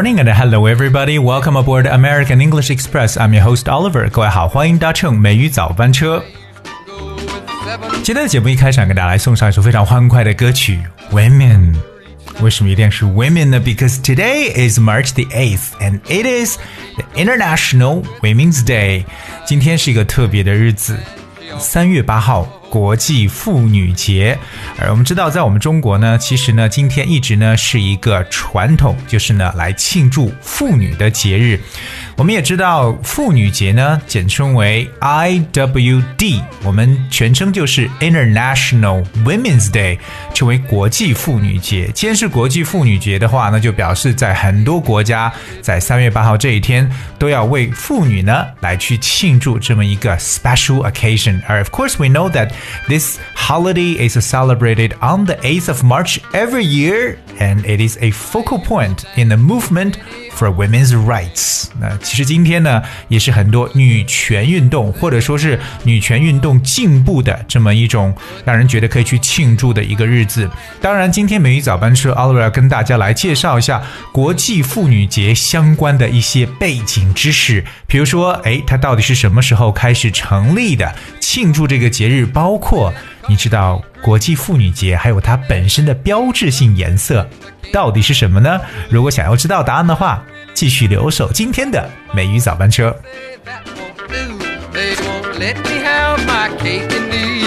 Good morning and hello everybody. Welcome aboard American English Express. I'm your host Oliver. 各位好，欢迎搭乘美语早班车。今天的节目一开场，给大家来送上一首非常欢快的歌曲《Women》。为什么一定是 Women 呢？Because today is March the eighth, and it is the International Women's Day. 今天是一个特别的日子，三月八号。 国际妇女节，而我们知道，在我们中国呢，其实呢，今天一直呢是一个传统，就是呢来庆祝妇女的节日。我们也知道，妇女节呢，简称为 IWD，我们全称就是 International Women's Day，称为国际妇女节。既然是国际妇女节的话，那就表示在很多国家，在三月八号这一天，都要为妇女呢来去庆祝这么一个 special occasion。而 of course we know that this holiday is celebrated on the 8th of March every year, and it is a focal point in the movement for women's rights。那其实今天呢，也是很多女权运动或者说是女权运动进步的这么一种让人觉得可以去庆祝的一个日子。当然，今天美语早班车 Oliver 跟大家来介绍一下国际妇女节相关的一些背景知识，比如说，哎，它到底是什么时候开始成立的？庆祝这个节日，包包括你知道国际妇女节还有它本身的标志性颜色到底是什么呢？如果想要知道答案的话，继续留守今天的美语早班车。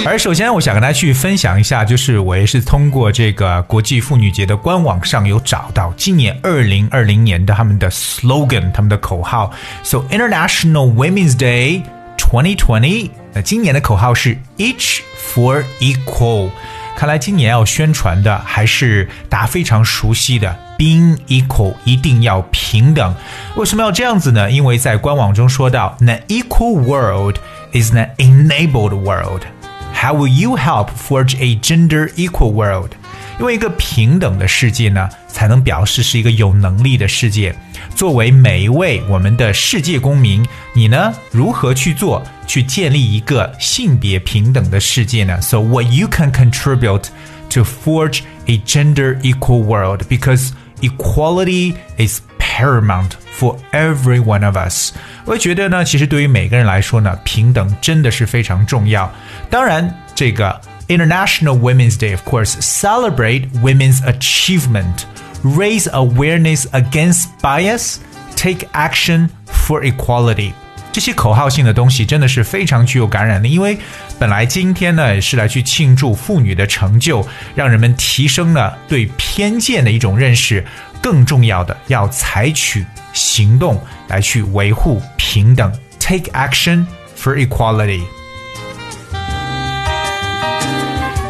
而首先，我想跟大家去分享一下，就是我也是通过这个国际妇女节的官网上有找到今年二零二零年的他们的 slogan，他们的口号。So International Women's Day 2020，那今年的口号是 Each for Equal。看来今年要宣传的还是大家非常熟悉的 being equal，一定要平等。为什么要这样子呢？因为在官网中说到，an equal world is an enabled world。How will you help forge a gender equal world？ 因为一个平等的世界呢，才能表示是一个有能力的世界。作为每一位我们的世界公民，你呢如何去做，去建立一个性别平等的世界呢？So what you can contribute to forge a gender equal world because equality is paramount for every one of us。我觉得呢，其实对于每个人来说呢，平等真的是非常重要。当然，这个 International Women's Day, of course, celebrate women's achievement raise awareness against bias, take action for equality。这些口号性的东西真的是非常具有感染力，因为本来今天呢是来去庆祝妇女的成就，让人们提升了对偏见的一种认识。更重要的，要采取行动来去维护平等，take action for equality。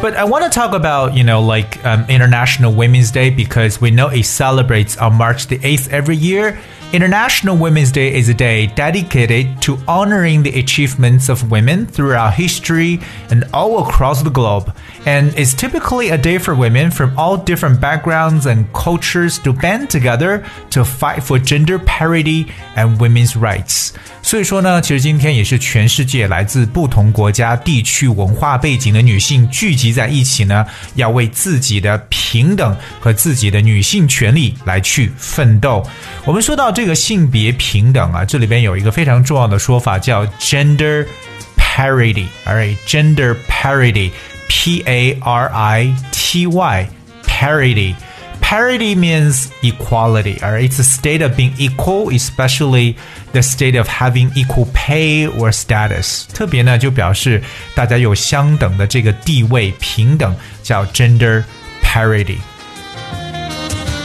But I want to talk about, you know, like um, International Women's Day because we know it celebrates on March the 8th every year. International Women's Day is a day dedicated to honoring the achievements of women throughout history and all across the globe. And it's typically a day for women from all different backgrounds and cultures to band together to fight for gender parity and women's rights. 所以说呢，其实今天也是全世界来自不同国家、地区、文化背景的女性聚集在一起呢，要为自己的平等和自己的女性权利来去奋斗。我们说到这 个性别平等啊，这里边有一个非常重要的说法叫 gender parity。Alright，gender parity，P A R I T Y，parity。Parity means equality, or it's a state of being equal, especially the state of having equal pay or status. 特别呢，就表示大家有相等的这个地位，平等，叫 gender parity。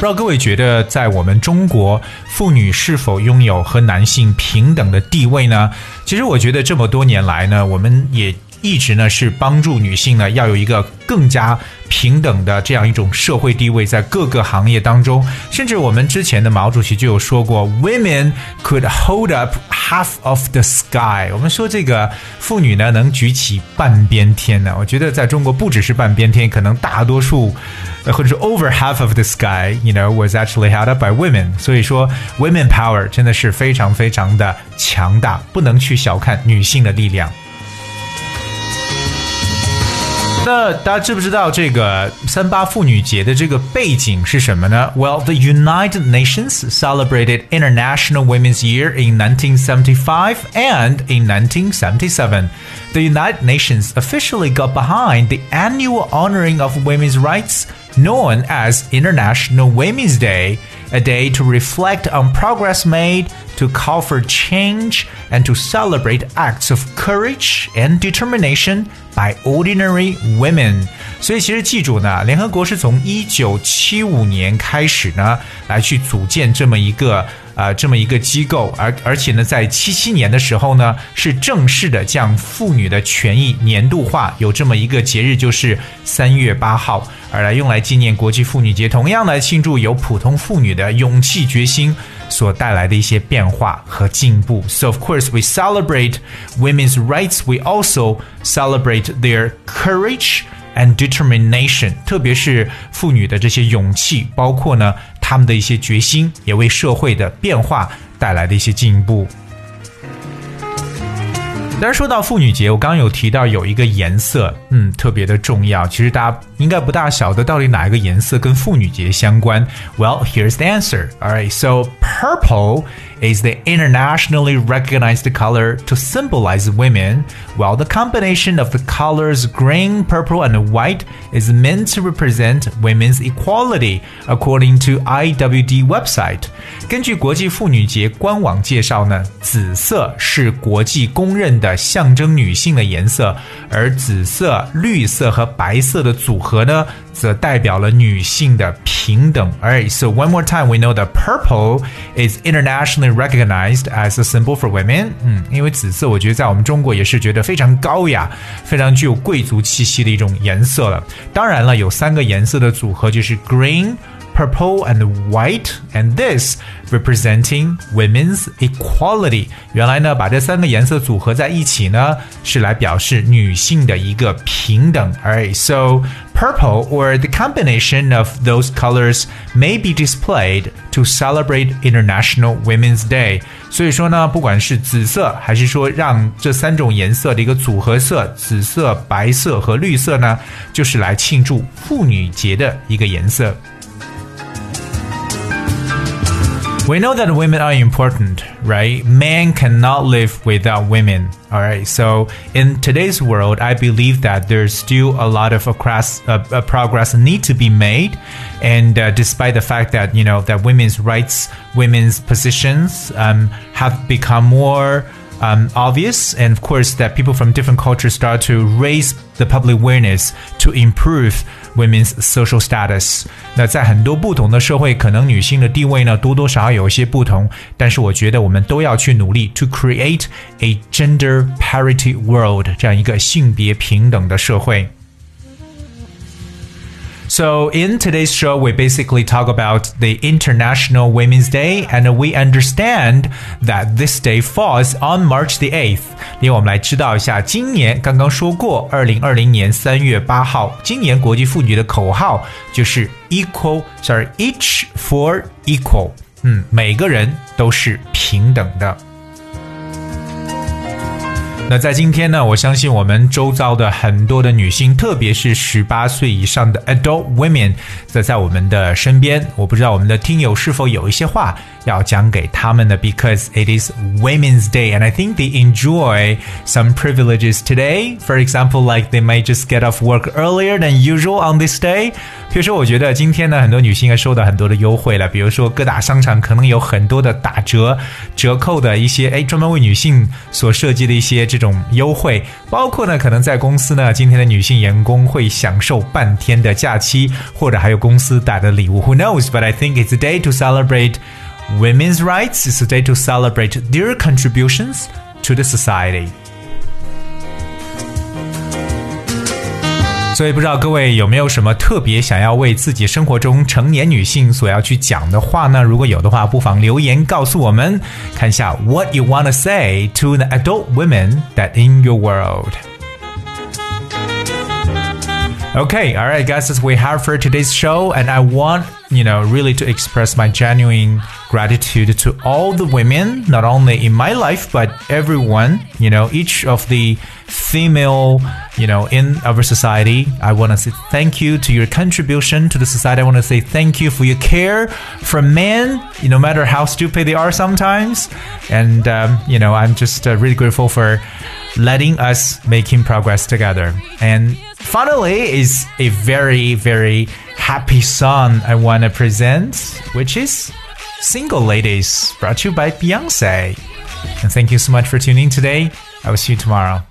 不知道各位觉得，在我们中国，妇女是否拥有和男性平等的地位呢？其实，我觉得这么多年来呢，我们也。一直呢是帮助女性呢要有一个更加平等的这样一种社会地位，在各个行业当中，甚至我们之前的毛主席就有说过，women could hold up half of the sky。我们说这个妇女呢能举起半边天呢，我觉得在中国不只是半边天，可能大多数呃或者是 over half of the sky，you know was actually held up by women。所以说，women power 真的是非常非常的强大，不能去小看女性的力量。那大家知不知道这个三八妇女节的这个背景是什么呢？Well, the United Nations celebrated International Women's Year in 1975 and in 1977. The United Nations officially got behind the annual honoring of women's rights known as International Women's Day, a day to reflect on progress made, to call for change, and to celebrate acts of courage and determination by ordinary women。所以其实记住呢，联合国是从一九七五年开始呢，来去组建这么一个。啊，这么一个机构，而而且呢，在七七年的时候呢，是正式的将妇女的权益年度化，有这么一个节日，就是三月八号， 而来用来纪念国际妇女节，同样来庆祝由普通妇女的勇气决心所带来的一些变化和进步。So of course we celebrate women's rights, we also celebrate their courage and determination，特别是妇女的这些勇气，包括呢。他们的一些决心，也为社会的变化带来的一些进步。但是说到妇女节，我刚刚有提到有一个颜色，嗯，特别的重要。其实大家应该不大晓得到底哪一个颜色跟妇女节相关。Well, here's the answer. All right, so purple is the internationally recognized color to symbolize women, while the combination of the colors green, purple, and white is meant to represent women's equality, according to IWD website. 根据国际妇女节官网介绍呢，紫色是国际公认的 象征女性的颜色，而紫色、绿色和白色的组合呢，则代表了女性的平等。Alright, so one more time, we know that purple is internationally recognized as a symbol for women。嗯，因为紫色，我觉得在我们中国也是觉得非常高雅、非常具有贵族气息的一种颜色了。当然了，有三个颜色的组合就是 green。purple and white, and this representing women's equality。原来呢，把这三个颜色组合在一起呢，是来表示女性的一个平等。Alright, so purple or the combination of those colors may be displayed to celebrate International Women's Day。所以说呢，不管是紫色，还是说让这三种颜色的一个组合色，紫色、白色和绿色呢，就是来庆祝妇女节的一个颜色。 We know that women are important, right? Men cannot live without women. All right. So in today's world, I believe that there's still a lot of across, uh, uh, progress need to be made. And uh, despite the fact that, you know, that women's rights, women's positions um, have become more um, obvious, and of course that people from different cultures start to raise the public awareness to improve women's social status。那在很多不同的社会，可能女性的地位呢多多少少有一些不同，但是我觉得我们都要去努力 to create a gender parity world 这样一个性别平等的社会。 So, in today's show, we basically talk about the International Women's Day, and we understand that this day falls on March the 8th. 因为我们来知道一下，今年刚刚说过，二零二零年三月八号，今年国际妇女的口号就是 equal，sorry，each for equal，嗯，每个人都是平等的。 那在今天呢，我相信我们周遭的很多的女性，特别是十八岁以上的 adult women，在在我们的身边。我不知道我们的听友是否有一些话要讲给他们的，because it is Women's Day and I think they enjoy some privileges today. For example, like they may just get off work earlier than usual on this day. 比如说，我觉得今天呢，很多女性应该收到很多的优惠了。比如说，各大商场可能有很多的打折、折扣的一些，哎，专门为女性所设计的一些这种优惠。包括呢，可能在公司呢，今天的女性员工会享受半天的假期，或者还有公司带的礼物。Who knows? But I think it's a day to celebrate women's rights. It's a day to celebrate their contributions to the society. 所以不知道各位有没有什么特别想要为自己生活中成年女性所要去讲的话呢？如果有的话，不妨留言告诉我们，看一下 What you want to say to the adult women that in your world. Okay, all right, guys, that's we have for today's show, and I want you know really to express my genuine gratitude to all the women, not only in my life but everyone. You know, each of the female you know, in our society. I want to say thank you to your contribution to the society. I want to say thank you for your care for men, no matter how stupid they are sometimes. And, um, you know, I'm just uh, really grateful for letting us making progress together. And finally is a very, very happy song I want to present, which is Single Ladies, brought to you by Beyonce. And thank you so much for tuning in today. I will see you tomorrow.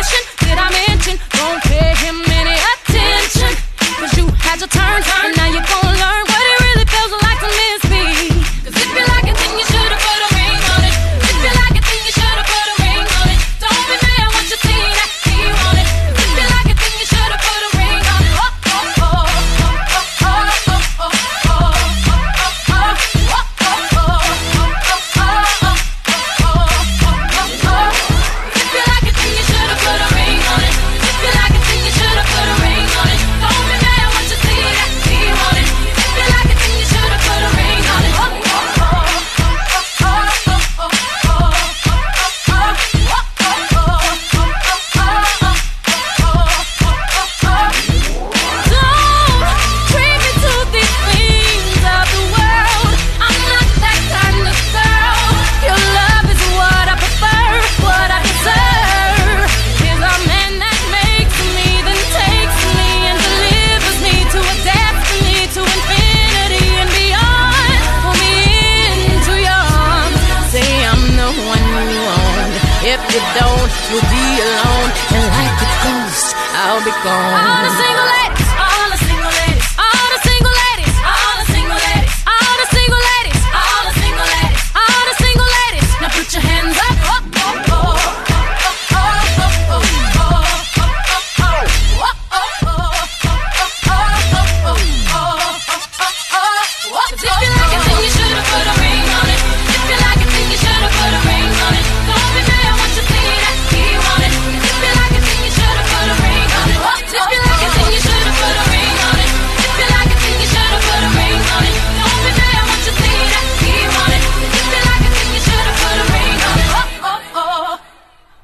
passion. If you don't, you'll be alone, and like a ghost, I'll be gone.